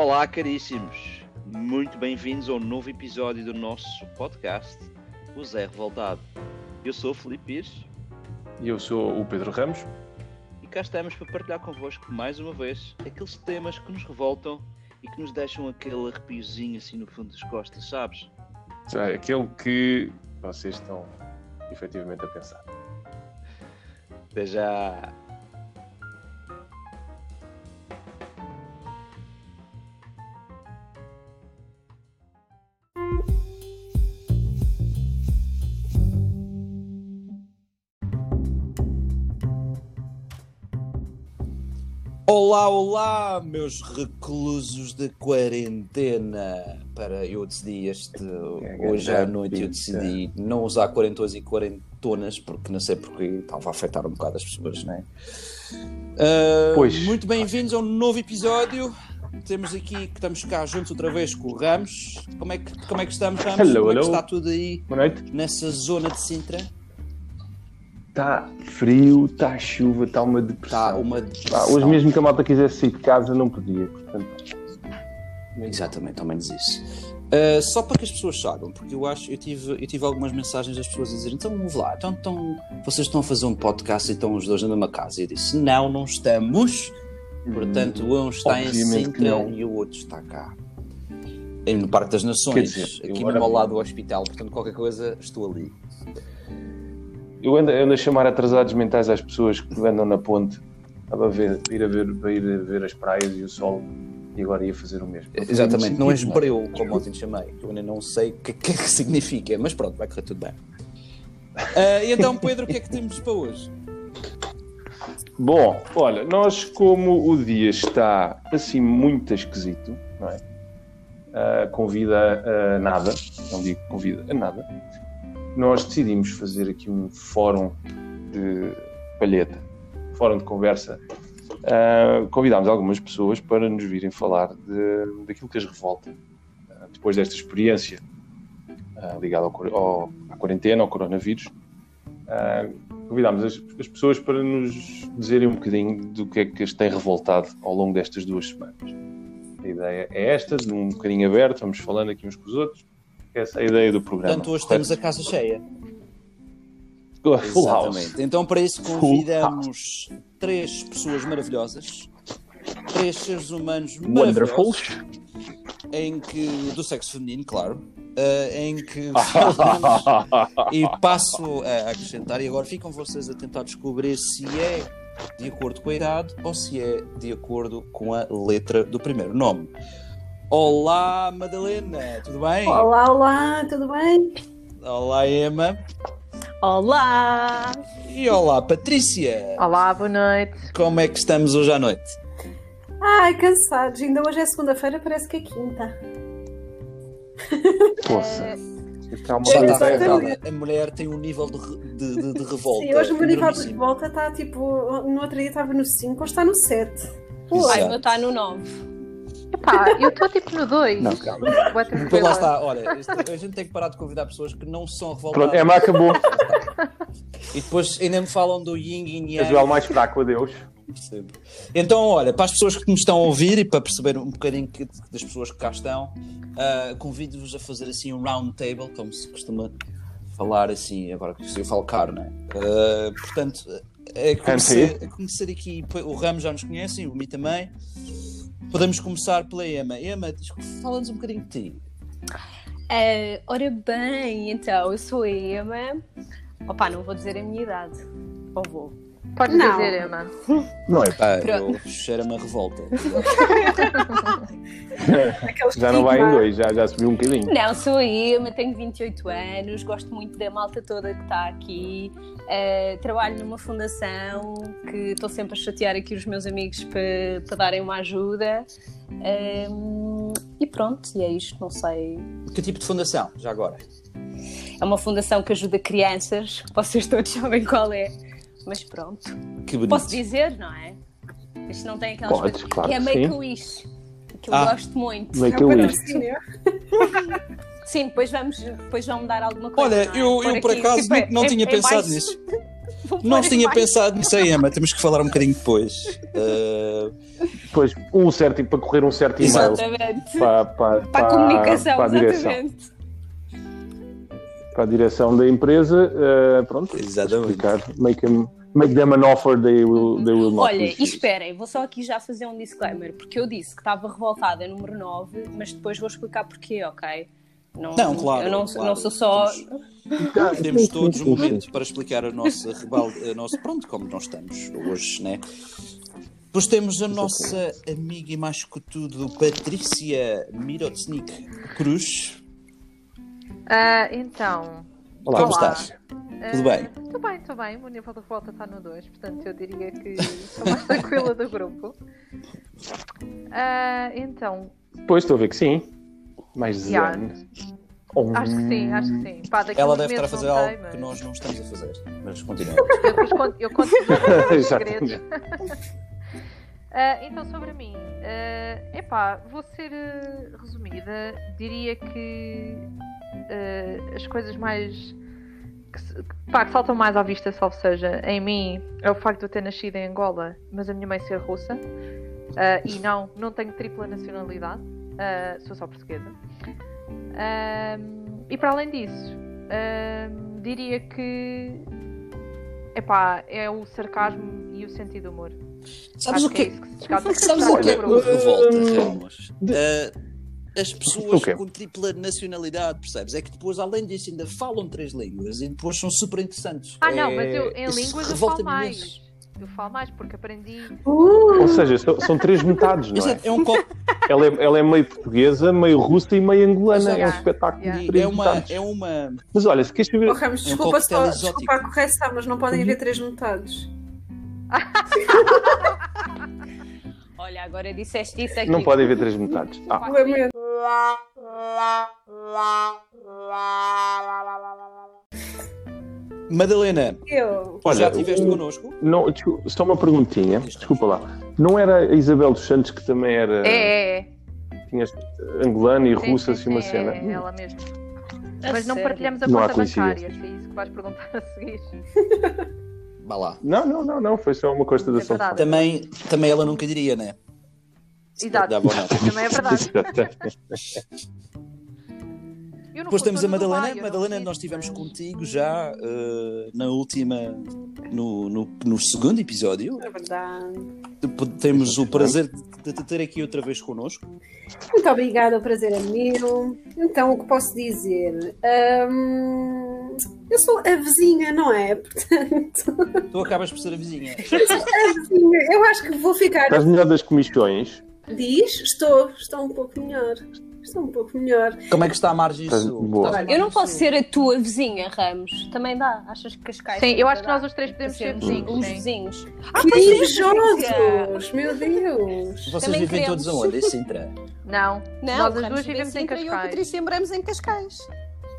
Olá, caríssimos. Muito bem-vindos a um novo episódio do nosso podcast, O Zé Revoltado. Eu sou o Felipe Pires E eu sou o Pedro Ramos. e cá estamos para partilhar convosco mais uma vez aqueles temas que nos revoltam e que nos deixam aquele arrepiozinho assim no fundo das costas, sabes? É aquele que vocês estão efetivamente a pensar. Até já. Olá, olá, meus reclusos de quarentena. Para eu decidi este hoje à noite eu decidi não usar quarentões e quarentonas porque não sei porque estava a afetar um bocado as pessoas, não é? Ah, Pois. Muito bem-vindos a um novo episódio. Temos aqui que estamos cá juntos outra vez com o Ramos. Como é que, como é que estamos, Ramos? Hello, como é que hello. está tudo aí Boa noite. nessa zona de Sintra? Está frio, está chuva, está uma depressão. Está uma Pá, depressão. hoje mesmo que a malta quisesse sair de casa não podia. Portanto, Exatamente, ao menos isso. Uh, só para que as pessoas saibam, porque eu acho, eu tive, eu tive algumas mensagens das pessoas a dizer, então vamos lá, então, então vocês estão a fazer um podcast e estão os dois na mesma casa. E eu disse, não, não estamos. Portanto, um está em Obviamente que Sintra e o outro está cá. Em- No Parque das Nações, dizer, aqui mesmo ao lado do hospital. Portanto, qualquer coisa, estou ali. Eu ando, eu ando a chamar atrasados mentais às pessoas que andam na ponte a ver, ir, a ver, para ir a ver as praias e o sol e agora ia fazer o mesmo. Exatamente, não és breu, como ontem te chamei. Eu ainda não sei o que, que é que significa, mas pronto, vai correr tudo bem. E então, Pedro, o que é que temos para hoje? Bom, olha, nós como o dia está assim muito esquisito, não é? Ah, convida a nada, não digo convida a nada, nós decidimos fazer aqui um fórum de palheta, fórum de conversa. Ah, convidámos algumas pessoas para nos virem falar de, daquilo que as revolta ah, depois desta experiência ah, ligada ao, ao- à quarentena, ao coronavírus. Convidámos as, as pessoas para nos dizerem um bocadinho do que é que as tem revoltado ao longo destas duas semanas. A ideia é esta, de um bocadinho aberto, vamos falando aqui uns com os outros. Essa é a ideia do programa. Portanto, hoje correto? temos a casa cheia. Full house. Exatamente. Então, para isso, convidamos três pessoas maravilhosas, três seres humanos maravilhosos, em que, do sexo feminino, claro, eh, em que falamos e passo a acrescentar, e agora ficam vocês a tentar descobrir se é de acordo com a idade ou se é de acordo com a letra do primeiro nome. Olá, Madalena, tudo bem? Olá, olá, tudo bem? Olá, Emma. Olá! E olá, Patrícia. Olá, boa noite. Como é que estamos hoje à noite? Ai, cansados. Ainda hoje é segunda-feira, parece que é quinta. Poça. Isto é uma está exatamente. revoltada. A mulher tem um nível de, de, de- de revolta. Sim, hoje o meu nível de enormíssimo. volta está tipo. No outro dia estava no 5, hoje está no 7. Exato. Ai, o meu está no 9. Epá, eu estou tipo no 2. Não, calma. Depois lá está, olha, isto- a gente tem que parar de convidar pessoas que não são revoltadas. Pronto, Emma acabou. E depois ainda me falam do yin e yang. elo mais fraco, adeus. Percebo. Então, olha, para as pessoas que nos estão a ouvir e para perceber um bocadinho que- das pessoas que cá estão, ah, convido-vos a fazer assim um round table, como se costuma falar assim, agora que eu falo caro, não é? Ah, portanto, é conhecer, é conhecer aqui, o Ramos já nos conhecem, o Mi também. Podemos começar pela Emma. Emma, fala-nos um bocadinho de ti. Eh, ora bem, então, eu sou a Emma. Opa, não vou dizer a minha idade. Ou vou? Podes Não. dizer, Emma. Não é? Pronto. eu cheiro-me a revolta. Já não vai em estigma. dois, já, já subiu um bocadinho. Não, sou a Emma, tenho 28 anos, gosto muito da malta toda que está aqui. Eh, trabalho numa fundação que estou sempre a chatear aqui os meus amigos para, para darem uma ajuda. Ehm, e pronto, e é isto, não sei. Que tipo de fundação, já agora? É uma fundação que ajuda crianças, vocês todos sabem qual é. Mas pronto. Que bonito. Posso dizer, não é? Isto não tem aquelas Podes, coisas. claro que é Make-A-Wish. Que eu Ah. gosto muito. Make É o a wish. patrocínio. Sim, depois vamos depois vão me dar alguma coisa. Olha, é? eu, eu por aqui, acaso tipo, não, não é- tinha é pensado baixo. nisso. Não tinha pensado nisso aí, Emma. Temos que falar um bocadinho depois. Uh, Depois, um certo, para correr um certo e-mail Exatamente. para, para, Para a comunicação, para a direção. exatamente. Para a direção da empresa, eh, pronto, Exatamente. explicar. Make, them, make them an offer they will, they will not Olha, e refuse. esperem, vou só aqui já fazer um disclaimer, porque eu disse que estava revoltada em número 9, mas depois vou explicar porquê, ok? Não, Não, claro, Eu não, claro. não sou só. Temos, temos todos um momento para explicar a nossa rebalde, a nossa, pronto, como nós estamos hoje, né? Depois temos a nossa amiga e mais que tudo, Patrícia Mirotsnik Cruz. Ah, então. Olá, Como Olá. estás? Tudo bem? Estou bem, estou bem. O nível de revolta está no 2, portanto eu diria que sou mais tranquila do grupo. Ah, então, Depois estou a ver que sim. Mais Já. zen. Oh, acho que sim, acho que sim. Pá, Ela deve estar a fazer algo sei, mas que nós não estamos a fazer. Mas continua. Eu eu conto os segredos. Ah, então, sobre mim, ah, epá, vou ser ah, resumida. Diria que ah, as coisas mais que, pá, que saltam mais à vista, salvo seja, em mim, é o facto de eu ter nascido em Angola, mas a minha mãe ser russa. Ah, e não, não tenho tripla nacionalidade, ah, sou só portuguesa. Ahm, e para além disso, diria que epá, é o sarcasmo e o sentido do humor. Sabes Acho o que é que? isso que se. Sabes o que é revolta, Ramos? As pessoas O quê? com tripla nacionalidade, percebes? É que depois, além disso, ainda falam três línguas e depois são super interessantes. Ah, não, É- mas eu em isso línguas eu falo mais. Eu falo mais porque aprendi. Uh, Ou seja, são, são três metades, não é? É um copo, Ela, é? ela é meio portuguesa, meio russa e meio angolana. É um espetáculo yeah. de três é uma, metades. é uma. Mas olha, se queres saber. oh, Ramos, um desculpa, coquetel só, desculpa a correção, mas não podem haver três metades. Olha, agora disseste isso aqui. Não pode haver três metades. Ah. Madalena, Eu. olha, já estiveste connosco? não, desculpa, só uma perguntinha. Desculpa lá. Não era a Isabel dos Santos que também era. É, é, é. Tinhas angolana e Sim, russa, sim, assim, uma sim, cena. É, é ela mesma. A Mas não sério? partilhamos a Não conta bancária, se é isso que vais perguntar a seguir. Vá lá. Não, não, não, não. Foi só uma constatação. É. Também, também ela nunca diria, né? Exato. Também é verdade. Depois temos a Madalena. Dubai, Madalena, nós estivemos contigo já eh, na última. No, no, no segundo episódio. É verdade. Temos o prazer de te ter aqui outra vez connosco. Muito obrigada, o prazer é meu. Então, o que posso dizer? Hum, eu sou a vizinha, não é? Portanto, Tu acabas por ser a vizinha. a vizinha. Eu acho que vou ficar. Estás melhor das comissões. Diz, estou, estou um pouco melhor. Estou um pouco melhor. Como é que está a margem Estás sul? Eu não posso ser a tua vizinha, Ramos. Também dá. Achas que Cascais. Sim, eu acho que nós os três podemos ser vizinhos. Sim. vizinhos. que é. invejosos! Meu Deus! Vocês Também vivem queremos. todos aonde? Em Sintra? Não, Não, nós as duas vive vivemos em Sintra e eu e a Cascais. Patrícia moramos em Cascais.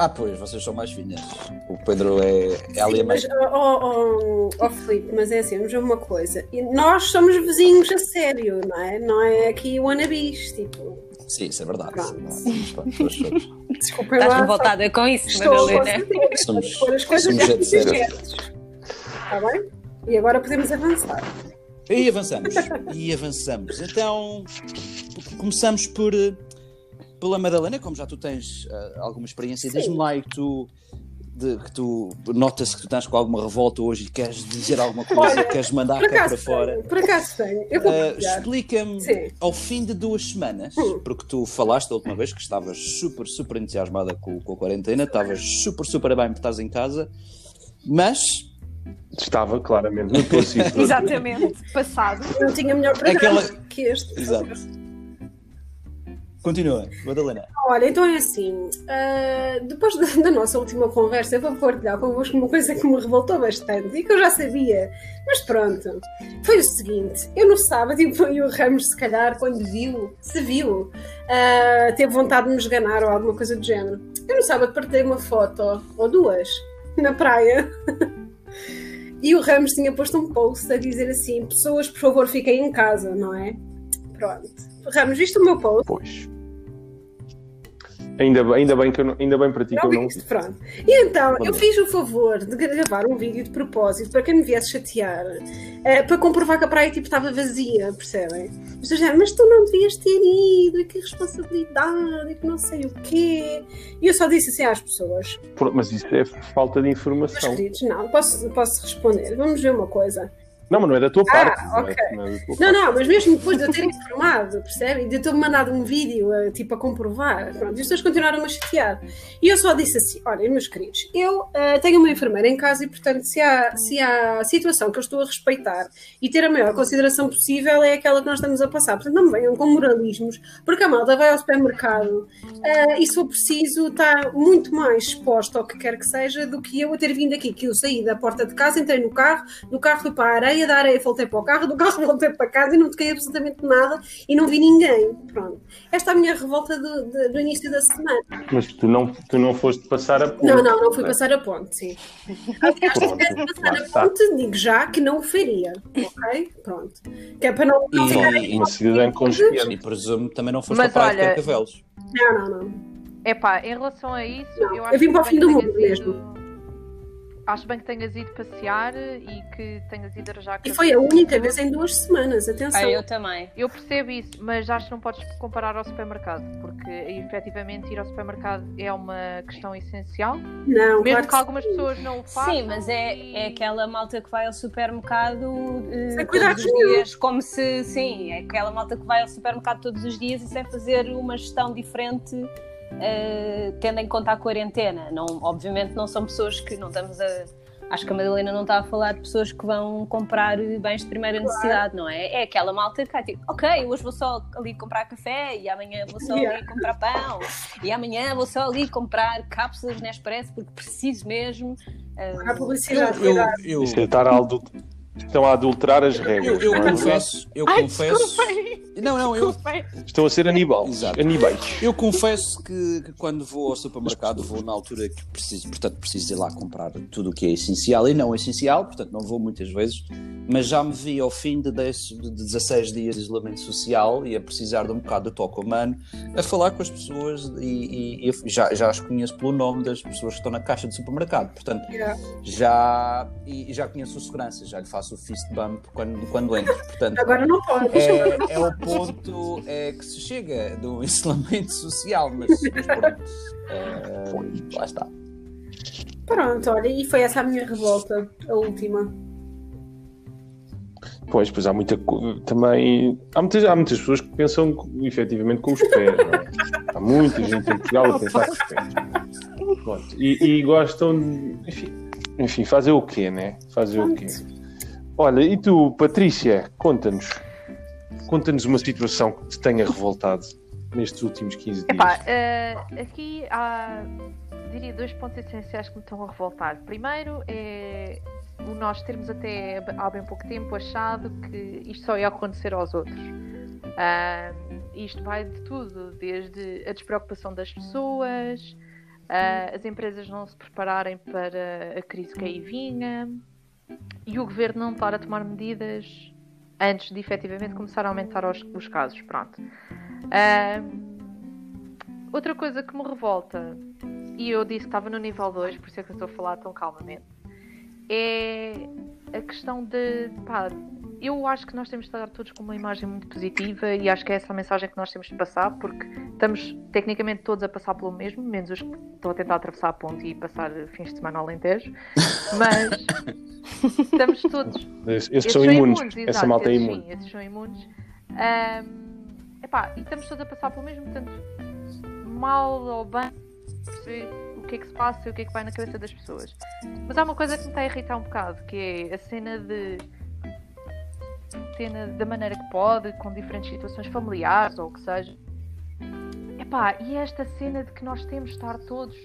Ah, pois, vocês são mais finas. O Pedro é, é ali a mais. Mas, oh, oh, oh, Filipe, mas é assim, vamos ver uma coisa. E nós somos vizinhos a sério, não é? Não é aqui wannabes, tipo. Sim, isso é verdade. Desculpem Estás revoltada com isso, Estou com Madalena? Somos- as coisas somos gente séria. Está bem? E agora podemos avançar. E avançamos. E avançamos. Então, começamos por. Pela Madalena, como já tu tens eh, alguma experiência, diz-me lá e que tu. de- que tu nota-se que tu estás com alguma revolta hoje e queres dizer alguma coisa, Olha, queres mandar Por cá para fora. por acaso tenho. Eu vou Uh. Explica-me, ao fim de duas semanas, Hum. porque tu falaste da última vez que estavas super, super entusiasmada com, com a quarentena, estavas super, super bem porque estás em casa, mas Estava claramente no. Exatamente. Passado. Não tinha melhor programa Aquela- que este. Exato. Continua, Madalena. Olha, então é assim, ah, depois da, da nossa última conversa, eu vou partilhar convosco uma coisa que me revoltou bastante e que eu já sabia, mas pronto. Foi o seguinte: eu no sábado, e o Ramos, se calhar, quando viu, se viu, ah, teve vontade de me esganar ou alguma coisa do género. Eu no sábado partilhei uma foto, ou duas, na praia. E o Ramos tinha posto um post a dizer assim: pessoas, por favor, fiquem em casa, não é? Pronto. Ramos, viste o meu post? Pois. Ainda, bem- ainda, bem que não- ainda bem para ti que eu Não não. viste, pronto. E então, eu fiz o favor de gravar um vídeo de propósito para quem me viesse chatear, eh, para comprovar que a praia tipo, estava vazia, percebem? Mas, mas tu não devias ter ido, e que responsabilidade, e que não sei o quê. E eu só disse assim às pessoas, Por- Mas isso é falta de informação. queridos, não, posso, posso responder. Vamos ver uma coisa. Não, mas não é da tua Ah, parte. não é- ok. não é da tua Não, parte. não, mas mesmo depois de eu ter informado, percebe? E de eu ter mandado um vídeo eh, tipo a comprovar, pronto, e as pessoas continuaram a chatear. E eu só disse assim: olha, meus queridos, eu eh, tenho uma enfermeira em casa e, portanto, se há, se há situação que eu estou a respeitar e ter a maior consideração possível é aquela que nós estamos a passar. Portanto, não me venham com moralismos, porque a malta vai ao supermercado eh, e, se for preciso, está muito mais exposta ao que quer que seja do que eu a ter vindo aqui, que eu saí da porta de casa, entrei no carro, do carro fui para a areia, da areia voltei para o carro, do carro voltei para casa e não toquei absolutamente nada e não vi ninguém. Pronto. Esta é a minha revolta do, do- do início da semana. Mas tu não, tu não foste passar a ponte. Não, não, não fui passar a ponte, sim. Aliás, se tivesse passar a está. ponte, digo já que não o faria, ok? Pronto. Que é para não, não E- ficar e- Uma cidadã consciente. E presumo também não foste Mas para a praia de Carcavelos. Não, não, não. Epá, em relação a isso, Não, eu eu acho vim para o fim do mundo ido- mesmo. Acho bem que tenhas ido passear e que tenhas ido arranjar E foi a única vez em duas semanas, atenção. Ah, eu também. Eu percebo isso, mas acho que não podes comparar ao supermercado, porque efetivamente ir ao supermercado é uma questão essencial, Não, mesmo claro que algumas sim. pessoas não o façam. Sim, mas é, e- é aquela malta que vai ao supermercado eh, Sem cuidar todos os dias, como se, sim, é aquela malta que vai ao supermercado todos os dias e sem fazer uma gestão diferente, eh, tendo em conta a quarentena. Não, obviamente não são pessoas que não estamos a. Acho que a Madalena não está a falar de pessoas que vão comprar bens de primeira necessidade, não é? É aquela malta que, é tipo, ok, hoje vou só ali comprar café e amanhã vou só Yeah. ali comprar pão e amanhã vou só ali comprar cápsulas Nespresso porque preciso mesmo. Eh, Há publicidade, Eu, eu, eu, Isto é estar a adult... Estão a adulterar as regras. eu, eu não é? confesso, eu Ai, confesso. desculpem. Não, não, eu. Estão a ser Aníbal. Exato. Aníbais. Eu confesso que, que quando vou ao supermercado vou na altura que preciso, portanto preciso ir lá comprar tudo o que é essencial e não essencial, portanto não vou muitas vezes, mas já me vi ao fim de, 10, de 16 dias de isolamento social e a precisar de um bocado de toque humano, a falar com as pessoas e, e- e já, já as conheço pelo nome das pessoas que estão na caixa do supermercado, portanto Yeah. já, e, e já conheço o segurança, já lhe faço o fist bump quando, quando entro, portanto Agora não pode. é, é o ponto é, que se chega do isolamento social, mas, mas pronto. É, lá está. Pronto, olha, e foi essa a minha revolta, a última. Pois, pois há muita também. Há muitas, há muitas pessoas que pensam efetivamente com os pés. não é? Há muita gente em Portugal a pensar com os pés. Pronto. E, e gostam de. Enfim, enfim, fazer o quê, né? Fazer o quê? Olha, e tu, Patrícia, conta-nos. Conta-nos uma situação que te tenha revoltado nestes últimos 15 dias. Epá, eh, aqui há, diria, dois pontos essenciais que me estão a revoltar. Primeiro é o nós termos até há bem pouco tempo achado que isto só ia acontecer aos outros. Ah, isto vai de tudo, desde a despreocupação das pessoas, ah, as empresas não se prepararem para a crise que aí vinha e o governo não estar a tomar medidas antes de efetivamente começar a aumentar os, os casos. Pronto. Ahm, outra coisa que me revolta, e eu disse que estava no nível 2, por isso é que eu estou a falar tão calmamente, é a questão de. Pá, eu acho que nós temos de estar todos com uma imagem muito positiva e acho que é essa a mensagem que nós temos de passar, porque estamos tecnicamente todos a passar pelo mesmo, menos os que estão a tentar atravessar a ponte e passar fins de semana ao Alentejo, mas estamos todos Esses, esses são imunes. Essa exato, malta é esses imune. Sim, esses são imunes. Ahm, epá, e estamos todos a passar pelo mesmo, portanto, mal ou bem, perceber o que é que se passa e o que é que vai na cabeça das pessoas. Mas há uma coisa que me está a irritar um bocado, que é a cena de. Cena da maneira que pode, com diferentes situações familiares ou o que seja. Epá, e esta cena de que nós temos de estar todos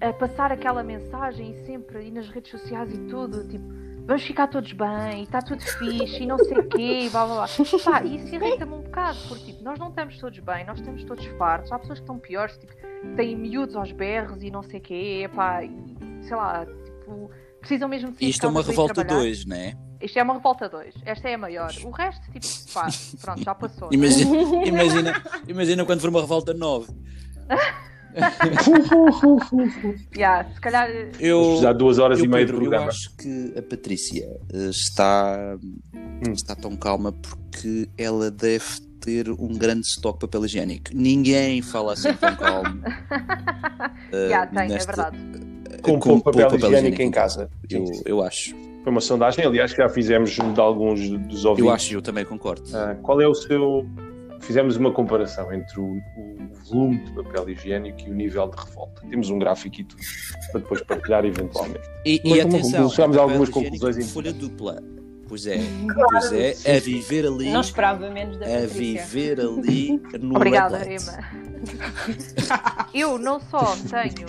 a passar aquela mensagem e sempre, e nas redes sociais e tudo, tipo, vamos ficar todos bem, e está tudo fixe, e não sei o quê, e blá blá blá. Pá, e isso irrita-me um bocado, porque tipo, nós não estamos todos bem, nós estamos todos fartos, há pessoas que estão piores, tipo, têm miúdos aos berros e não sei o quê, pá, e sei lá, tipo, precisam mesmo de de Isto é uma revolta trabalhar. 2, não é? Isto é uma revolta 2, esta é a maior. O resto, tipo, pá, pronto, já passou. Imagina, imagina, imagina quando for uma revolta 9. Yeah, se calhar. Eu, Vamos precisar de duas horas eu, e meia de Pedro, eu programa. acho que a Patrícia eh, está, Hum. está tão calma porque ela deve ter um grande estoque de papel higiênico. Ninguém fala assim tão calmo. eh, Yeah, tem, é nesta- verdade. Com com papel, pouco higiênico em casa. Eu, eu acho. Foi uma sondagem, aliás, que já fizemos junto de alguns dos ouvintes. Eu acho, eu também concordo. Ah, qual é o seu. Fizemos uma comparação entre o, o volume de papel higiênico e o nível de revolta. Temos um gráfico e tudo para depois partilhar eventualmente. E, e atenção, chegámos é a algumas conclusões folha dupla. Pois é, pois é, a viver ali, Não esperava menos da a Patrícia. viver ali no Obrigada. Emma. Eu não só tenho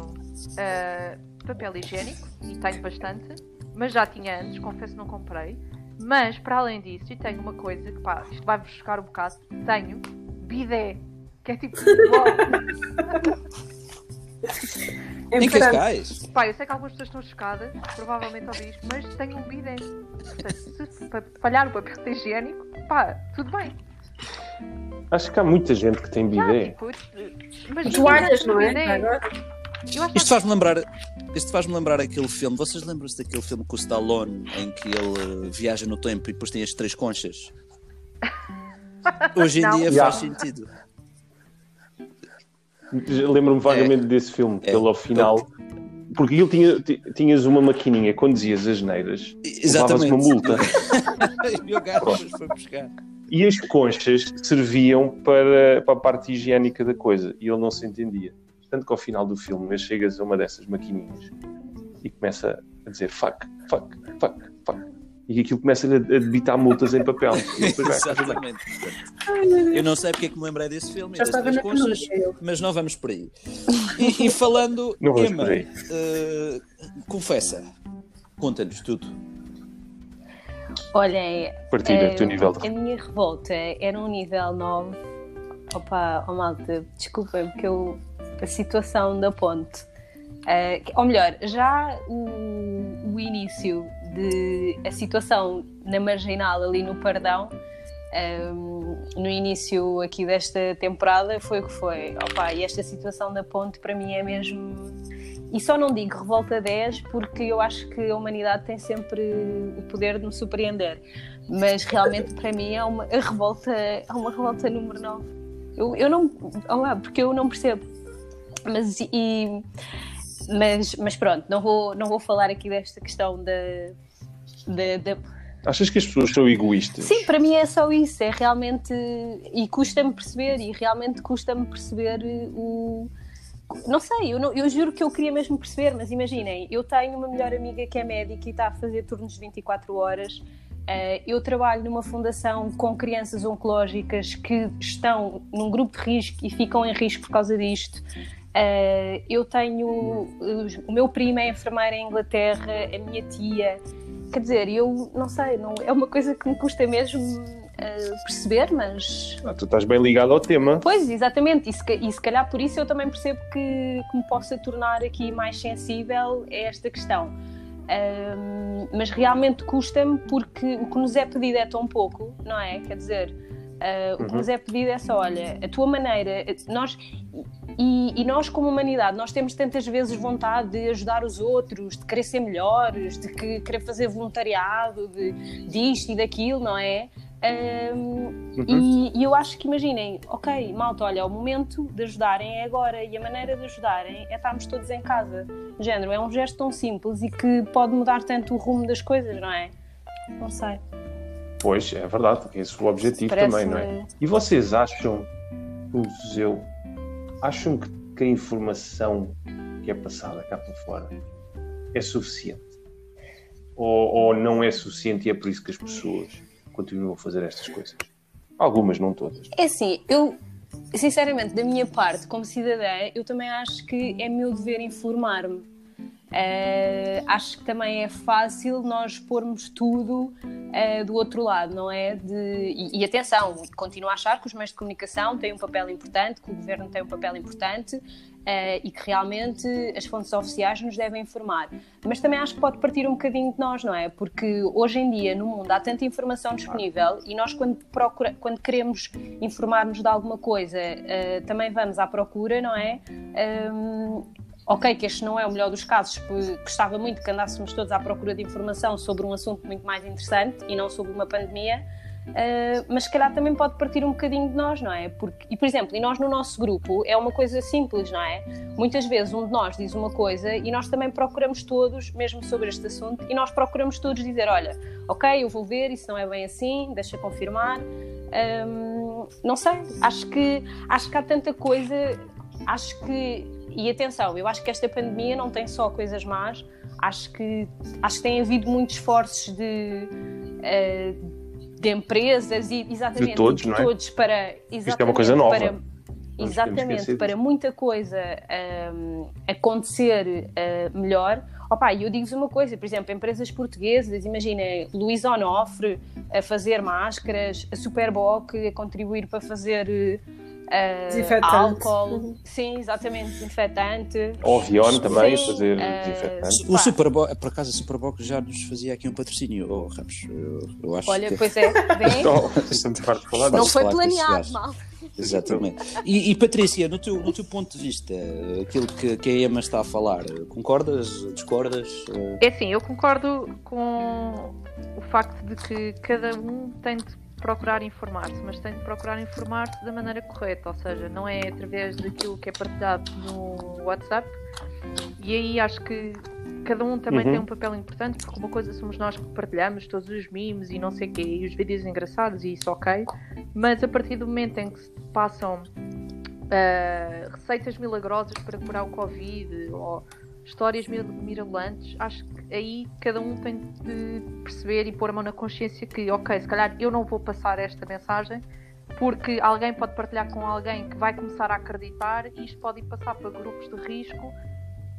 ah, papel higiênico, e tenho bastante, mas já tinha antes, confesso que não comprei. Mas, para além disso, e tenho uma coisa que, pá, isto vai-vos buscar um bocado, tenho bidé, que é tipo... É Em. Cascais? Pá, eu sei que algumas pessoas estão chocadas, provavelmente ouvir isto, mas tenho um bidé. Portanto, se falhar o papel higiênico, pá, tudo bem. Acho que há muita gente que tem bidé. tipo, mas Toalhas, não é? bidé. Agora. Isto faz-me lembrar, isto faz-me lembrar aquele filme. Vocês lembram-se daquele filme com o Stallone em que ele eh, viaja no tempo e depois tem as três conchas? Hoje em Não. dia Yeah. faz sentido. Lembro-me vagamente desse filme, É. ao final. Porque ele tinha, ti- tinhas uma maquininha quando dizias as neiras, levavas uma multa. e o gajo depois foi buscar. E as conchas serviam para, para a parte higiênica da coisa. E ele não se entendia. Tanto que ao final do filme, ele chegas a uma dessas maquininhas e começa a dizer fuck, fuck, fuck, fuck. E aquilo começa-lhe a debitar multas em papel. Exatamente. Eu não sei porque é que me lembrei desse filme Já estava eu. mas não vamos por aí. E, e falando, Não vamos Emma, por aí. eh, confessa, conta-nos tudo. Olhem, Partilha eh, nível de a minha revolta era um nível 9. Opa, oh malta, desculpem, porque eu, a situação da ponte. que- ou melhor, já o, o início de a situação na marginal ali no Pardão, ehm, no início aqui desta temporada, foi o que foi. Opa, e esta situação da ponte para mim é mesmo. E só não digo revolta 10 porque eu acho que a humanidade tem sempre o poder de me surpreender. Mas realmente para mim é uma revolta, é uma revolta número 9. Eu, eu não. Olá, porque eu não percebo. Mas, e, mas, mas pronto, não vou, não vou falar aqui desta questão da. da- da- Achas que as pessoas são egoístas? Sim, para mim é só isso, é realmente. E custa-me perceber, e realmente custa-me perceber o. Não sei, eu, não- eu juro que eu queria mesmo perceber, mas imaginem, eu tenho uma melhor amiga que é médica e está a fazer turnos de 24 horas. eh, eu trabalho numa fundação com crianças oncológicas que estão num grupo de risco e ficam em risco por causa disto. Eh, eu tenho. O meu primo é enfermeiro em Inglaterra, a minha tia. Quer dizer, eu não sei, não, é uma coisa que me custa mesmo eh, perceber, mas. Ah, tu estás bem ligado ao tema. Pois, exatamente, e se, e se calhar por isso eu também percebo que, que me possa tornar aqui mais sensível a esta questão. Ahm, mas realmente custa-me porque o que nos é pedido é tão pouco, não é? Quer dizer, ah, o que Uhum. nos é pedido é só, olha, a tua maneira, nós, e, e nós como humanidade, nós temos tantas vezes vontade de ajudar os outros, de querer ser melhores, de que- querer fazer voluntariado, de, disto e daquilo, não é? Ahm, Uhum. e, e eu acho que imaginem, ok, malta, olha, o momento de ajudarem é agora e a maneira de ajudarem é estarmos todos em casa. Género, é um gesto tão simples e que pode mudar tanto o rumo das coisas, não é? Não sei. Pois, é verdade, esse é o objetivo também, não é? E vocês acham, todos eu, acham que, que a informação que é passada cá para fora é suficiente? Ou, ou não é suficiente e é por isso que as pessoas continuam a fazer estas coisas? Algumas, não todas. É assim, eu, sinceramente, da minha parte, como cidadã, eu também acho que é meu dever informar-me. Eh, acho que também é fácil nós pormos tudo uh, do outro lado, não é? De, e, e, atenção, continuo a achar que os meios de comunicação têm um papel importante, que o governo tem um papel importante. Uh, e que realmente as fontes oficiais nos devem informar. Mas também acho que pode partir um bocadinho de nós, não é? Porque hoje em dia no mundo há tanta informação disponível e nós, quando, procura, quando queremos informar-nos de alguma coisa, uh, também vamos à procura, não é? Um, ok, que este não é o melhor dos casos, gostava muito que andássemos todos à procura de informação sobre um assunto muito mais interessante e não sobre uma pandemia, uh, mas se calhar também pode partir um bocadinho de nós, não é? Porque, e, por exemplo, e nós no nosso grupo é uma coisa simples, não é? Muitas vezes um de nós diz uma coisa e nós também procuramos todos, mesmo sobre este assunto, e nós procuramos todos dizer, olha, ok, eu vou ver, isso não é bem assim, deixa confirmar. Um, não sei, acho que, acho que há tanta coisa, acho que e atenção, eu acho que esta pandemia não tem só coisas más, acho que, acho que tem havido muitos esforços de, uh, de empresas e exatamente de todos, de todos é? para Isto é uma coisa nova. Para, exatamente, para muita coisa um, acontecer uh, melhor. Opa, eu digo-vos uma coisa, por exemplo, empresas portuguesas, imaginem Luís Onofre a fazer máscaras, a Superboc a contribuir para fazer uh, álcool, uhum. sim, exatamente, desinfetante. O Avion também, sim, fazer uh, desinfetante. O Superboc, por acaso, a Superboc já nos fazia aqui um patrocínio, oh, Ramos, eu, eu acho Olha, que... pois é, bem... falar não foi planeado, mal. Exatamente. E, e, Patrícia, no teu, no teu ponto de vista, aquilo que, que a Emma está a falar, concordas, discordas? É assim, eu concordo com o facto de que cada um tem de procurar informar-se, mas tem de procurar informar-se da maneira correta, ou seja, não é através daquilo que é partilhado no WhatsApp. E aí acho que cada um também uhum. tem um papel importante, porque uma coisa somos nós que partilhamos todos os memes e não sei o quê, e os vídeos engraçados, e isso ok, mas a partir do momento em que se passam uh, receitas milagrosas para curar o Covid, ou histórias mirabolantes, acho que aí cada um tem de perceber e pôr a mão na consciência que, ok, se calhar eu não vou passar esta mensagem porque alguém pode partilhar com alguém que vai começar a acreditar e isto pode ir passar para grupos de risco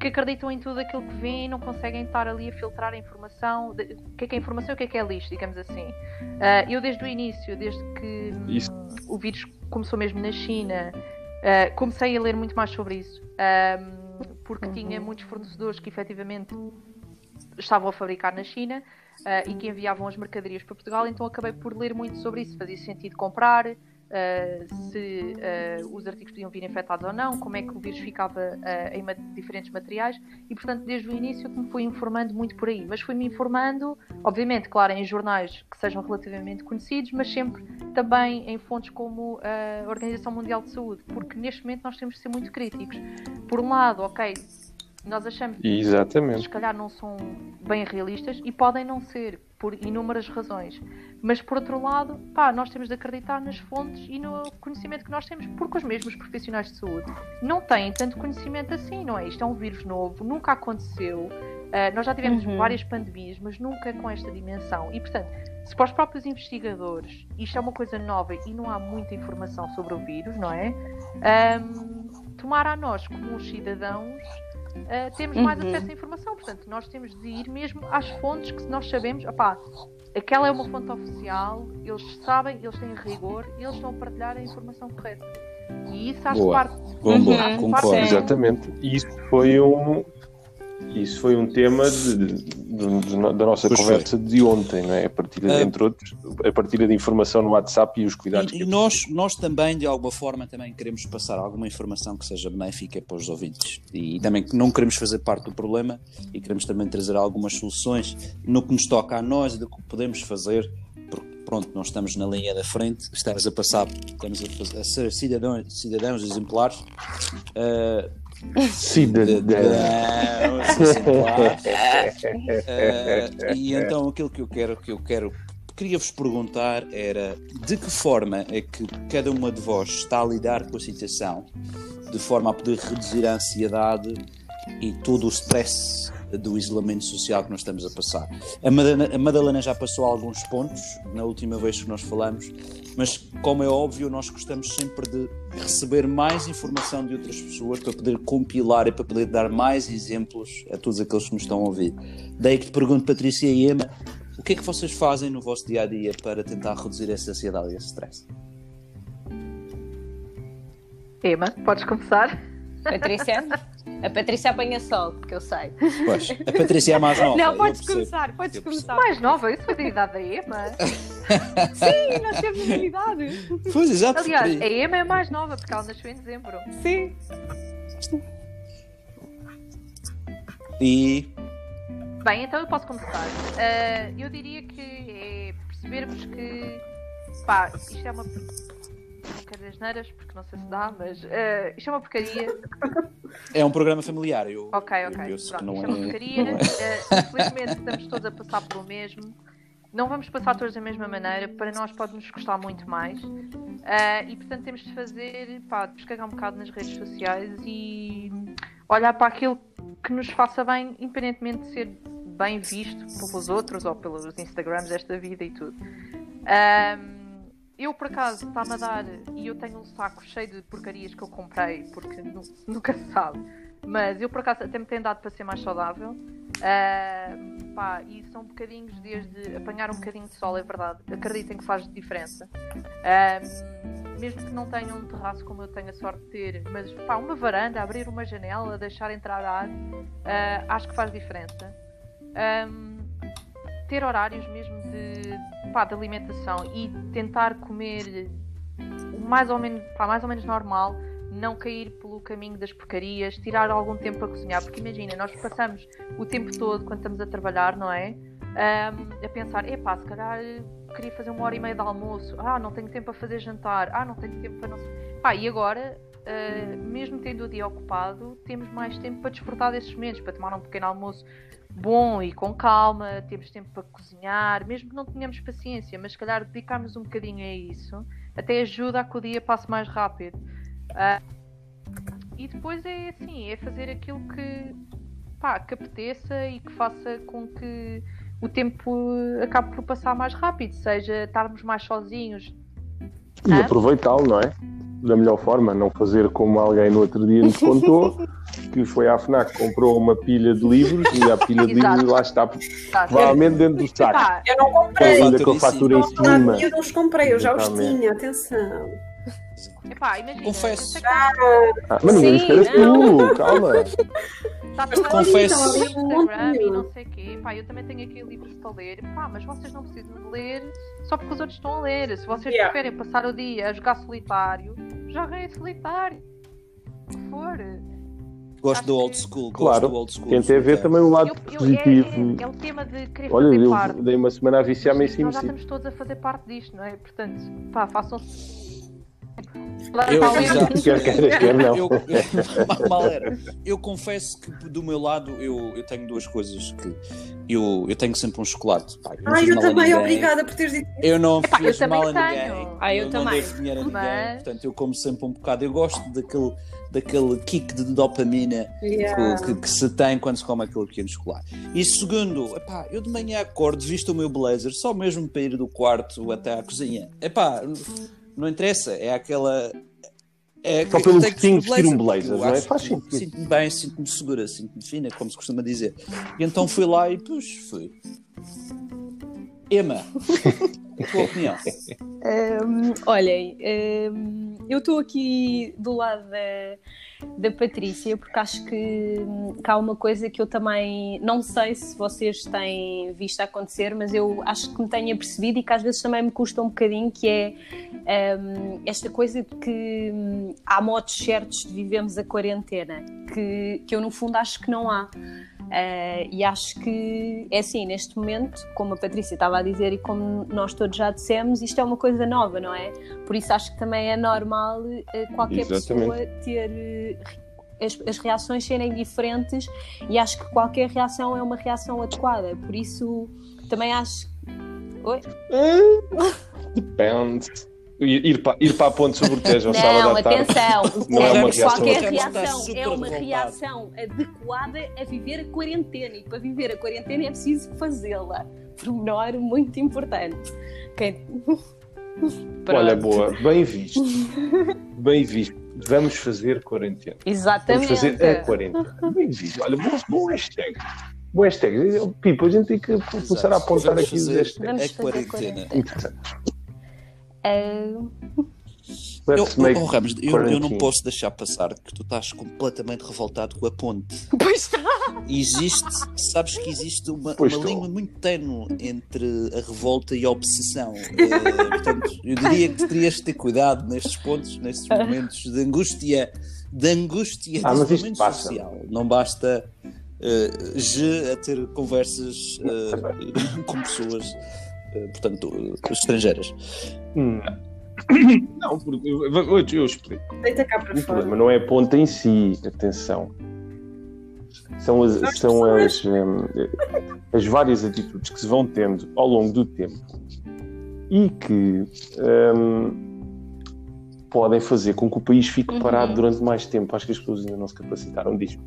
que acreditam em tudo aquilo que vêem e não conseguem estar ali a filtrar a informação. o que é que é informação e o que é que é lixo, digamos assim. Uh, eu desde o início, desde que hum, o vírus começou mesmo na China, uh, comecei a ler muito mais sobre isso. Um, porque uhum. tinha muitos fornecedores que efetivamente estavam a fabricar na China uh, e que enviavam as mercadorias para Portugal, então acabei por ler muito sobre isso. Fazia sentido comprar, uh, se uh, os artigos podiam vir infectados ou não, como é que o vírus ficava em diferentes materiais e, portanto, desde o início que me fui informando muito por aí. Mas fui-me informando, obviamente, claro, em jornais que sejam relativamente conhecidos, mas sempre também em fontes como a Organização Mundial de Saúde, porque neste momento nós temos de ser muito críticos. Por um lado, ok, nós achamos Exatamente. que se calhar não são bem realistas e podem não ser por inúmeras razões. Mas por outro lado, pá, nós temos de acreditar nas fontes e no conhecimento que nós temos, porque os mesmos profissionais de saúde não têm tanto conhecimento assim, não é? Isto é um vírus novo, nunca aconteceu. Uh, nós já tivemos uhum. várias pandemias, mas nunca com esta dimensão. E portanto, se para os próprios investigadores isto é uma coisa nova e não há muita informação sobre o vírus, não é? Um, tomar a nós, como os cidadãos, uh, temos mais uhum. acesso à informação. Portanto, nós temos de ir mesmo às fontes que nós sabemos, opá, aquela é uma fonte oficial, eles sabem, eles têm rigor e eles estão a partilhar a informação correta. E isso faz boa. parte. Boa, boa. Uhum. Parte Exatamente. E isso foi um, isso foi um tema de, de, de, da nossa pois conversa foi. de ontem, não é? A partir, uh, entre outros, a partir da informação no WhatsApp e os cuidados e, que e nós, nós também, de alguma forma, também queremos passar alguma informação que seja benéfica para os ouvintes. E, e também não queremos fazer parte do problema e queremos também trazer algumas soluções no que nos toca a nós e do que podemos fazer porque pronto, nós estamos na linha da frente, estamos a passar, estamos a, fazer, a ser cidadãos, cidadãos exemplares. Uh, Cidadão. uh, e então aquilo que eu quero, que eu quero, queria-vos perguntar era de que forma é que cada uma de vós está a lidar com a situação de forma a poder reduzir a ansiedade e todo o stress do isolamento social que nós estamos a passar. A Madalena, a Madalena já passou alguns pontos na última vez que nós falamos, mas como é óbvio, nós gostamos sempre de receber mais informação de outras pessoas para poder compilar e para poder dar mais exemplos a todos aqueles que nos estão a ouvir. Daí que te pergunto, Patrícia e Emma, o que é que vocês fazem no vosso dia a dia para tentar reduzir essa ansiedade e esse stress? Ema, podes começar? Patrícia? A Patrícia apanha sol, porque eu sei. Pois, a Patrícia é a mais nova. Não, podes começar, podes começar. Mais nova, isso foi da idade da Ema. Sim, nós temos a idade. Pois, exato. Aliás, a. Ema é mais nova, porque ela nasceu em dezembro. Sim. E Bem, então eu posso começar. Ah, eu diria que é percebermos que pá, isto é uma. Dizer asneiras, porque não sei se dá, mas ah, isto é uma porcaria. é um programa familiar. Eu, Ok, ok. eu Pronto, não isto é uma é. porcaria. não é. Ah, infelizmente estamos todos a passar pelo mesmo. Não vamos passar todos da mesma maneira, para nós pode nos custar muito mais. Ah, e portanto temos de fazer, pá, descarregar um bocado nas redes sociais e olhar para aquilo que nos faça bem, independentemente de ser bem visto pelos outros ou pelos Instagrams desta vida e tudo. Ahm, eu por acaso está-me a dar e eu tenho um saco cheio de porcarias que eu comprei porque nu- nunca se sabe. Mas eu por acaso até me tenho dado para ser mais saudável. Ahm, pá, e são bocadinhos desde apanhar um bocadinho de sol, é verdade. Acreditem que faz diferença. Ahm, mesmo que não tenham um terraço como eu tenho a sorte de ter, mas pá, uma varanda, abrir uma janela, deixar entrar ar, ah, acho que faz diferença. Ahm, ter horários mesmo de, pá, de alimentação e tentar comer mais ou menos, pá, mais ou menos normal, não cair pelo caminho das porcarias, tirar algum tempo para cozinhar, porque imagina, nós passamos o tempo todo quando estamos a trabalhar, não é? Ahm, a pensar, epá, se calhar queria fazer uma hora e meia de almoço, ah, não tenho tempo para fazer jantar, ah, não tenho tempo para não. Pá, e agora, ah, mesmo tendo o dia ocupado, temos mais tempo para desfrutar desses momentos, para tomar um pequeno almoço bom e com calma, temos tempo para cozinhar, mesmo que não tenhamos paciência, mas se calhar dedicarmos um bocadinho a isso, até ajuda a que o dia passe mais rápido. Ah, e depois é assim, é fazer aquilo que, pá, que apeteça e que faça com que o tempo acabe por passar mais rápido, seja estarmos mais sozinhos. E Hã? aproveitá-lo, não é? Da melhor forma, não fazer como alguém no outro dia nos contou, que foi à FNAC, comprou uma pilha de livros e a pilha de livros lá está, Tá, provavelmente dentro do saco. Eu não Com comprei. ainda com a fatura em cima. Eu não os comprei, eu já os tinha, atenção. epá, imagina, Confesso. Ah, mas que eras tu, calma. Está Mas toda confesso- a no Instagram e Confesso- não sei o quê. Pá, eu também tenho aqui livros para ler. Pá, mas vocês não precisam de ler só porque os outros estão a ler. Se vocês Yeah. preferem passar o dia a jogar solitário, joguem solitário. O que for. Gosto Acho do old que- school. Gosto Claro, do old school. Tentei ver também o lado Eu- eu- é, positivo. é- é o tema de querer Olha, fazer eu parte. dei uma semana a viciar-me em Nós cima já sim. estamos todos a fazer parte disto, não é? Portanto, pá, façam. Eu- não. Eu, eu- mal era. Eu confesso que do meu lado eu, eu tenho duas coisas que eu, eu tenho sempre um chocolate. Pá, não Ai, eu também, ninguém. obrigada por teres dito Eu não Epá, eu fiz também mal a tenho. ninguém. Ah, eu não também. devo dinheiro a ninguém. Mas- Portanto, eu como sempre um bocado. Eu gosto daquele, daquele kick de dopamina Yeah. que, que- que se tem quando se come aquele pequeno chocolate. E segundo, epá, eu de manhã acordo, visto o meu blazer, só mesmo para ir do quarto até à cozinha. Epá, não interessa, é aquela. É, Só eu pelo tenho que focinho vestir vestir um blazer, não é? Faz sentido. Sinto-me bem, sinto-me segura, sinto-me fina, como se costuma dizer. E então fui lá e, pus, fui. Emma, a tua opinião? Hum, olhem, hum, eu estou aqui do lado da, da Patrícia porque acho que, hum, que há uma coisa que eu também não sei se vocês têm visto acontecer, mas eu acho que me tenho apercebido e que às vezes também me custa um bocadinho, que é hum, esta coisa de que hum, há modos certos de vivemos a quarentena, que, que eu no fundo acho que não há. Uh, e acho que é assim, neste momento, como a Patrícia estava a dizer e como nós todos já dissemos, isto é uma coisa nova, não é? Por isso acho que também é normal uh, qualquer Exatamente. pessoa ter uh, as, as reações serem diferentes e acho que qualquer reação é uma reação adequada. Por isso também acho. Oi? Depende. Ir, para, ir para a ponte sobre o Tejo ao Não, sábado à tarde. atenção. Não é uma reação qualquer adequada. reação é uma reação adequada a viver a quarentena. E para viver a quarentena é preciso fazê-la. Pormenor muito importante. Quem... Olha, boa, bem visto. Bem visto. Vamos fazer quarentena. Vamos Exatamente. fazer a quarentena. Bem visto. Olha, bom, bom hashtag. Boas hashtags. Pipo, a gente tem que começar a apontar Vamos aqui os hashtags. Vamos a quarentena. quarentena. Eu, oh, Ramos, eu, eu não posso deixar passar que tu estás completamente revoltado com a ponte. pois está. Existe, sabes que existe uma, uma língua muito tenue entre a revolta e a obsessão. Eh, portanto, eu diria que terias de ter cuidado nestes pontos, nestes momentos de angústia, de angústia Ah, de social. Não basta G a ter conversas eh, com pessoas, portanto, eh, estrangeiras. Hum. Não, porque eu, eu, eu explico. Deita cá para O fora. problema não é a ponta em si, atenção. São as, são as, hum, as várias atitudes que se vão tendo ao longo do tempo e que hum, podem fazer com que o país fique Uhum. parado durante mais tempo. Acho que as pessoas ainda não se capacitaram disso.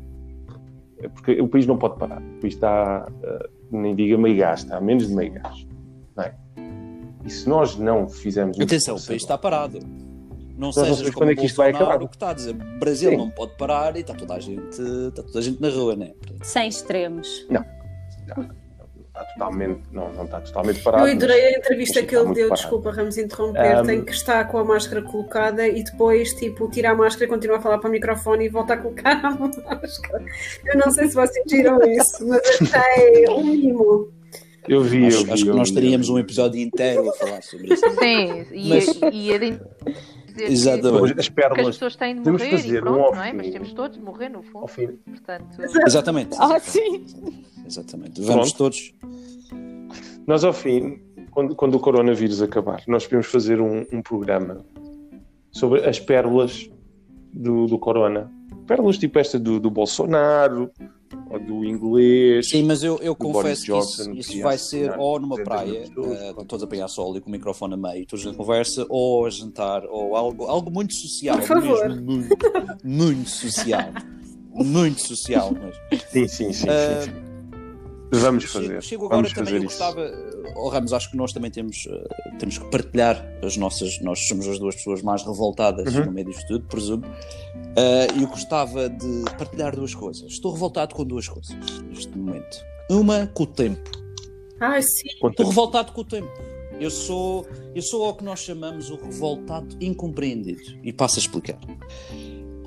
É Porque o país não pode parar. O país está, uh, nem diga meio gás, está a menos de meio gás. Não é? E se nós não fizermos Atenção, o país está parado. Não Nós não como é que isto vai acabar. o que está a dizer. O Brasil Sim. não pode parar e está toda a gente, está toda a gente na rua, né? Sem extremos. está totalmente, não, não está totalmente parado. Eu adorei a entrevista que ele deu, parado. desculpa, Ramos, interromper, Um, em que está com a máscara colocada e depois, tipo, tira a máscara e continua a falar para o microfone e volta a colocar a máscara. Eu não sei se vocês viram isso, mas achei um mimo. Eu vi, eu acho, vi. acho que eu nós vi, teríamos eu um episódio inteiro a falar sobre isso. Sim, e, Mas- e que- Exatamente. As que as pérolas. pessoas têm de Temos morrer fazer e pronto, um ao não é? Mas temos todos de morrer no fundo. Ao fim. Portanto, Exatamente. Ah, sim. Exatamente. Vamos Pronto. todos. Nós, ao fim, quando, quando o coronavírus acabar, nós podemos fazer um, um programa sobre as pérolas do, do corona. Pérolas tipo esta do, do Bolsonaro, ou do inglês. Sim, mas eu, eu confesso que isso, Johnson, isso que vai ser ou numa 200 praia, eh, pronto. todos a apanhar sol e com o microfone a meio, todos na conversa, ou a jantar, ou algo, algo muito social. Por favor. Mesmo muito, muito social. Muito social mesmo. Sim, sim, sim. sim, Ah, sim. Vamos fazer. Chego agora Vamos também, fazer eu isso. gostava, oh, Ramos, acho que nós também temos, eh, temos que partilhar as nossas, nós somos as duas pessoas mais revoltadas Uhum. no meio disto tudo, presumo, Eh, e eu gostava de partilhar duas coisas. Estou revoltado com duas coisas neste momento. Uma, com o tempo. Ai, sim. Estou revoltado com o tempo. Eu sou, eu sou o que nós chamamos o revoltado incompreendido. E passo a explicar.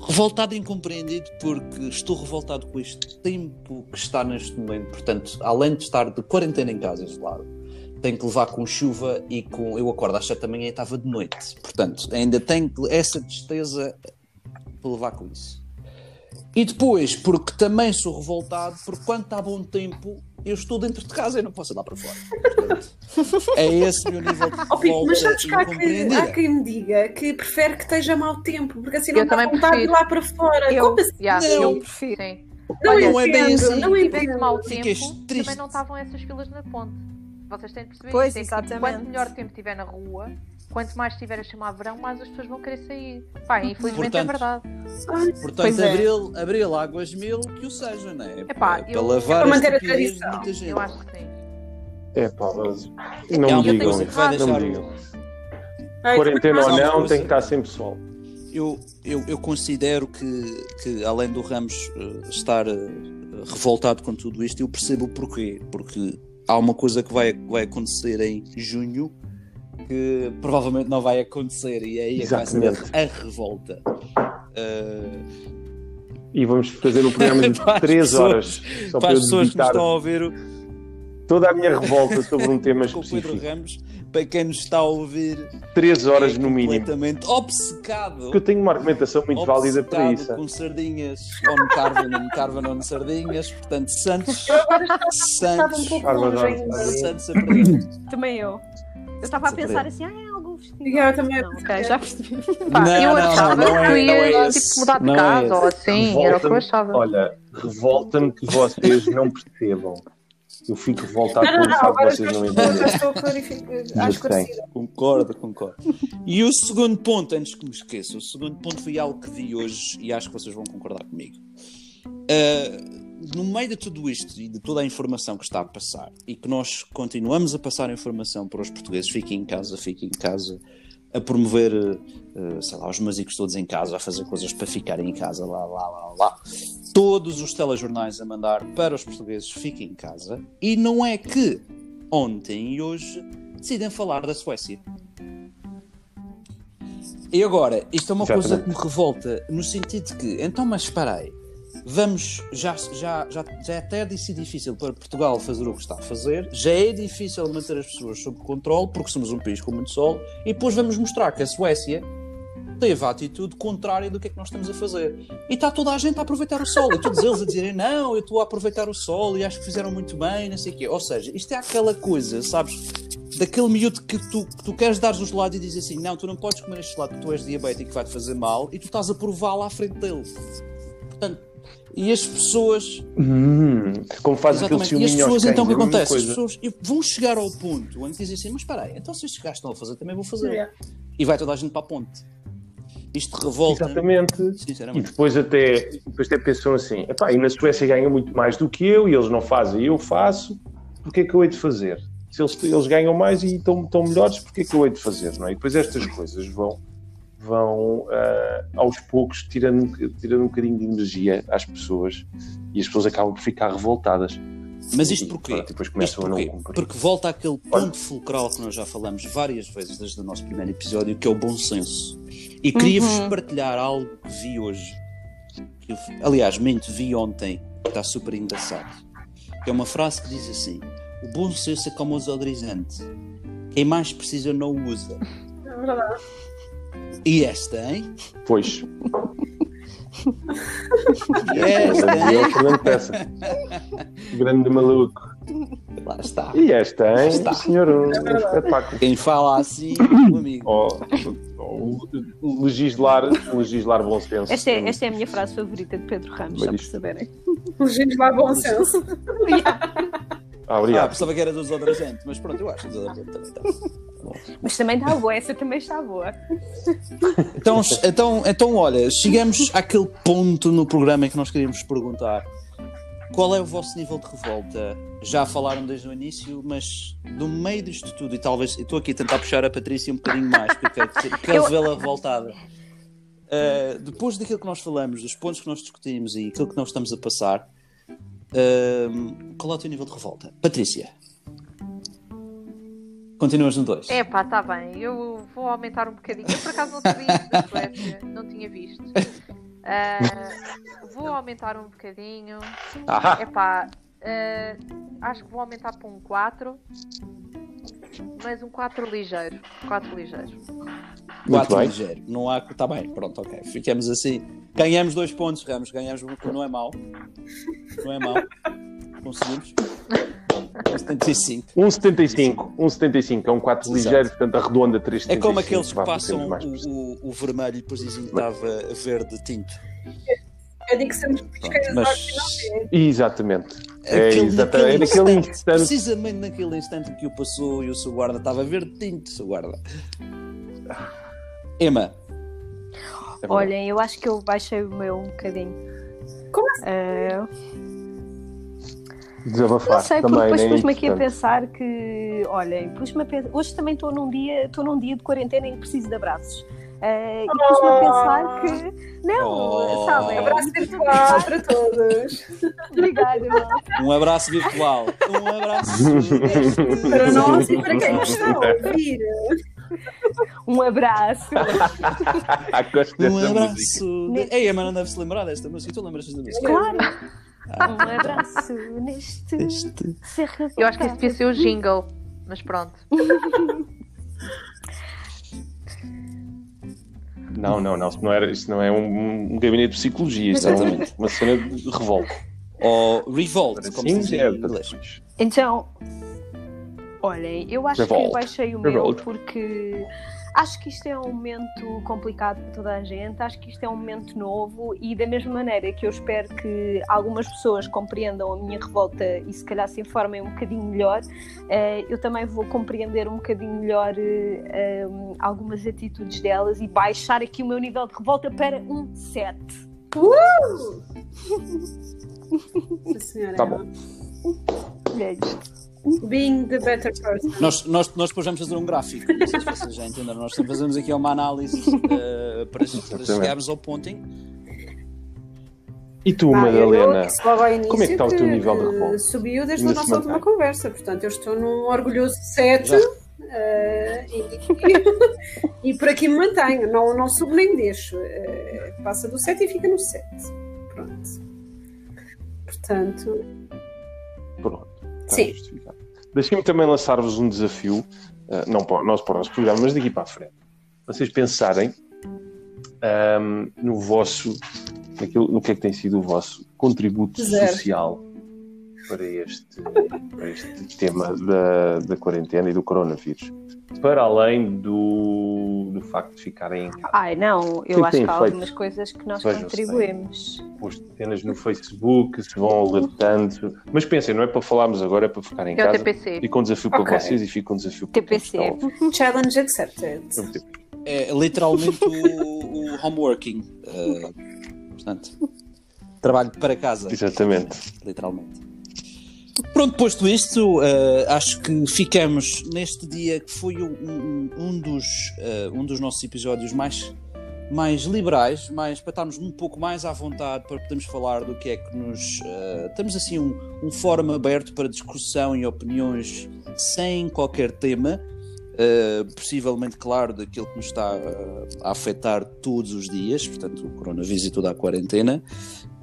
Revoltado e incompreendido porque estou revoltado com este tempo que está neste momento. Portanto, além de estar de quarentena em casa isolado, tenho que levar com chuva e com. Eu acordo às 7 da manhã e estava de noite. Portanto, ainda tenho essa tristeza para levar com isso. E depois, porque também sou revoltado, porque quando está bom tempo, eu estou dentro de casa e não posso andar para fora. Portanto, é esse o meu nível de Oh, Pipo, mas revolta sabes que há, que há quem me diga que prefere que esteja mau tempo, porque assim Eu não dá também vontade de ir lá para fora. Eu- Como assim? yeah, Não. eu prefiro. Não Olha, não é bem entendo, assim. não tivesse entendo. mau tempo, triste. também não estavam essas filas na ponte. Vocês têm de perceber Pois, é que. Quanto melhor tempo tiver na rua, quanto mais estiver a chamar verão, mais as pessoas vão querer sair. Pá, infelizmente é Portanto, verdade. Portanto, Pois é. abril, abril, águas mil, que o seja, não é? Epá, para eu- lavar Para a manter a estupidez de tradição. muita gente. Eu acho que sim. É pá, mas não É digam isso. Não me digam. Ai, Quarentena ou não, tem que estar sem pessoal. Eu, eu, eu considero que, que, além do Ramos eh, estar eh, revoltado com tudo isto, eu percebo o porquê. Porque há uma coisa que vai, vai acontecer em junho que provavelmente não vai acontecer, e é aí é que vai ser Exatamente. a revolta. Eh, E vamos fazer um programa de Para as 3 pessoas- horas só para as pessoas que nos estão a ouvir, toda a minha revolta sobre um tema com o Pedro específico. Ramos, para quem nos está a ouvir, 3 horas é no mínimo. completamente obcecado. Porque eu tenho uma argumentação muito válida para isso. com sardinhas on carven, on carven, on sardinhas, portanto, Santos, Estava um Santos, pouco. Santos a perder. Também eu. Eu estava a pensar assim, ah, é algo vestido. Eu também- Não, ok, já percebi. Eu achava não, não que é- tu não é ias esse. tipo, mudar de Não é casa ou assim, era o que eu Revolta-me- achava. Olha, revolta-me que vocês não percebam. Eu fico revoltado não, facto agora de vocês não Acho esclarecida. Concordo, concordo. E o segundo ponto, antes que me esqueça, o segundo ponto foi algo que vi hoje e acho que vocês vão concordar comigo. Uh, no meio de tudo isto e de toda a informação que está a passar e que nós continuamos a passar informação para os portugueses, fiquem em casa, fiquem em casa, a promover, uh, sei lá, os músicos todos em casa, a fazer coisas para ficarem em casa, lá, lá, lá, lá. todos os telejornais a mandar para os portugueses fiquem em casa. E não é que ontem e hoje decidem falar da Suécia. E agora, isto é uma Exatamente. coisa que me revolta no sentido de que, então, mas espera aí, vamos, já, já, já, já é até disse difícil para Portugal fazer o que está a fazer, já é difícil manter as pessoas sob controle, porque somos um país com muito sol, e depois vamos mostrar que a Suécia teve a atitude contrária do que é que nós estamos a fazer. E está toda a gente a aproveitar o sol, e todos eles a dizerem, não, eu estou a aproveitar o sol e acho que fizeram muito bem, não sei o quê. Ou seja, isto é aquela coisa, sabes, daquele miúdo que tu, que tu queres dar o gelado e dizes assim, não, tu não podes comer este porque tu és diabético vai-te fazer mal, e tu estás a prová-lo à frente dele. Portanto, e as pessoas Hum, como faz aquele Exatamente. E as pessoas, então, o que é acontece? As pessoas e vão chegar ao ponto em que dizem assim: Mas espera aí, então se estes gajos estão a fazer, também vou fazer. Yeah. E vai toda a gente para a ponte. Isto revolta. Exatamente. E depois até, depois até pensam assim, epá, e na Suécia ganham muito mais do que eu, e eles não fazem, eu faço, porque é que eu hei de fazer? Se eles, eles ganham mais e estão, estão melhores, porque é que eu hei de fazer? Não é? E depois estas coisas vão, vão ah, aos poucos tirando, tirando um bocadinho de energia às pessoas, e as pessoas acabam por ficar revoltadas. Mas isto E, porquê? pronto, depois Isto começam a não porquê? cumprir. Porque volta àquele Olha. ponto fulcral que nós já falamos várias vezes desde o nosso primeiro episódio, que é o bom senso. E queria-vos Uhum. partilhar algo que vi hoje. Que eu, aliás, mente, vi ontem, que está super engraçado. Que é uma frase que diz assim: O bom senso é como o desodorizante. Quem mais precisa não o usa. É verdade. E esta, hein? Pois, E esta, é o hein? Fernando Peça. Grande maluco. Lá está. E esta, hein? Está. Senhor, um, um espetáculo. Quem fala assim, o amigo. Ou, ou legislar, legislar bom senso. Esta é, esta é a minha frase favorita de Pedro Ramos, só Mas para isto- saberem. Legends lá bom senso. Ah, Ah, obrigado. pensava que era do desodorizante, mas pronto, eu acho desodorizante também está. Mas também está boa, essa também está boa. Então, então, então, olha, chegamos àquele ponto no programa em que nós queríamos perguntar qual é o vosso nível de revolta? Já falaram desde o início, mas no meio disto tudo, e talvez eu estou aqui a tentar puxar a Patrícia um bocadinho mais, porque quero, quero vê-la revoltada. Uh, depois daquilo que nós falamos, dos pontos que nós discutimos e aquilo que nós estamos a passar, uh, qual é o teu nível de revolta? Patrícia. Continuas no 2. É pá, tá bem. Eu vou aumentar um bocadinho. Eu por acaso não da Suécia, não tinha visto. Ah, vou aumentar um bocadinho. Ah, É pá, acho que vou aumentar para um 4. Mas um 4 ligeiro. 4 ligeiro. muito 4 bem. ligeiro. Não há. Está bem, pronto, ok. Ficamos assim. Ganhamos dois pontos, Ramos. Ganhamos um, não é mau. Não é mau. Conseguimos. 75. 1,75. 1,75 é um 4 Exato. ligeiro, portanto arredonda 3,75. É como aqueles que vá, passam o, o, o vermelho e depois dizem que estava verde tinto. Eu digo que somos pesqueiros Mas- ao final. Exatamente. É, Aquele- exata- é naquele instante. Precisamente naquele instante que o passou e o seu guarda estava verde tinto, seu guarda. Emma, É. Olhem, eu acho que eu baixei o meu um bocadinho. Como assim? Eh, Desabafar não sei, porque também, depois né? pus-me aqui a pensar que, olhem, pus-me a pensar, hoje também estou num dia, estou num dia de quarentena em que preciso de abraços. Eh, e pus-me a pensar que, não, Oh. sabem? Abraço virtual para todos. Obrigada. um abraço virtual. Um abraço. Para nós e para quem nos está a ouvir. Um abraço. Gosto Um música. abraço. De... Ei, Emma, não deve se lembrar desta música. Tu lembras desta música? Claro. Um abraço neste Este. Eu acho que isso devia ser o jingle. Mas pronto. Não, não, não. Isto não, era, isto não é um, um gabinete de psicologia. Isto é um- Exatamente. uma cena de revolta. Ou Revolt, como se Assim, diz é, em inglês. Então, olhem, eu acho que Revolt. baixei o meu Revolt. porque acho que isto é um momento complicado para toda a gente, acho que isto é um momento novo e da mesma maneira que eu espero que algumas pessoas compreendam a minha revolta e se calhar se informem um bocadinho melhor, eh, eu também vou compreender um bocadinho melhor eh, um, algumas atitudes delas e baixar aqui o meu nível de revolta para um 7. Sim, senhora. Tá bom. É isto. Being the better person. Nós, nós, nós depois vamos fazer um gráfico, não sei se vocês já entenderam. Nós fazemos aqui uma análise eh, para, para chegarmos ao ponto em E tu, Ah, Madalena? como é que está o teu nível de revolta? Subiu desde a se nossa última conversa, portanto eu estou num orgulhoso 7 Já. eh, e, e por aqui me mantenho, não, não subo nem deixo. Eh, passa do 7 e fica no 7. Pronto. Portanto, Pronto. Está Sim. justificado. Deixem-me também lançar-vos um desafio, eh, não para, não para o nosso programa, mas daqui para a frente. Vocês pensarem ahm, no vosso, naquilo, no que é que tem sido o vosso contributo Zero. social para este, para este tema da, da quarentena e do coronavírus. Para além do, do facto de ficarem em casa. Ai, não, que eu acho têm que há feito? algumas coisas que nós Vejam contribuímos. Posto cenas no Facebook, se vão alertando. Mas pensem, não é para falarmos agora, é para ficarem em É casa. TPC. Fica um desafio Ok. para vocês e fica um desafio para TPC. challenge accepted. É literalmente o, o homeworking. eh, portanto, trabalho para casa. Exatamente. literalmente. Pronto, posto isto, eh, acho que ficamos neste dia que foi um, um- dos, eh, um dos nossos episódios mais, mais liberais, mais, para estarmos um pouco mais à vontade, para podermos falar do que é que nos. eh, temos assim um, um fórum aberto para discussão e opiniões sem qualquer tema. eh, possivelmente, claro, daquilo que nos está a afetar todos os dias, portanto, o coronavírus e toda a quarentena.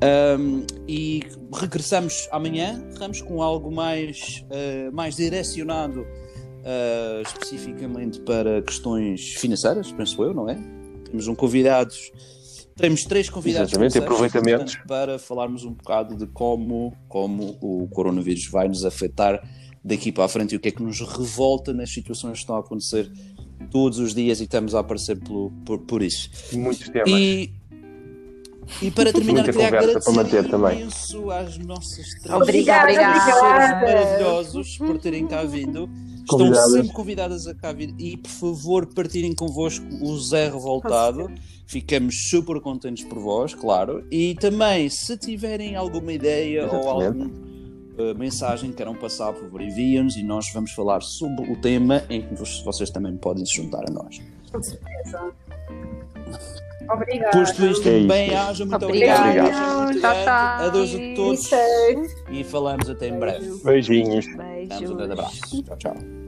Um, e regressamos amanhã, vamos com algo mais, uh, mais direcionado uh, especificamente para questões financeiras, penso eu, não é? Temos um convidado, temos três convidados aproveitamentos. portanto, para falarmos um bocado de como, como o coronavírus vai nos afetar daqui para a frente e o que é que nos revolta nas situações que estão a acontecer todos os dias e estamos a aparecer pelo, por, por isso. Muitos temas. E, e para terminar, Muita queria agradecer imenso às nossas três Obrigada, obrigada. maravilhosos por terem cá vindo. Estão Convidadas. sempre convidadas a cá vir e, por favor, partilhem convosco o Zé Revoltado. Ficamos super contentes por vós, claro. E também, se tiverem alguma ideia ou Exatamente. alguma mensagem que queiram passar, por favor, enviem-nos e nós vamos falar sobre o tema em que vocês também podem se juntar a nós. Com certeza. Obrigada. Posto isto, É isso. bem haja, muito obrigado. Obrigado. Tchau, tchau. Adeus a todos e falamos até em breve. Beijinhos. Damos um grande Beijos. abraço. Tchau, tchau.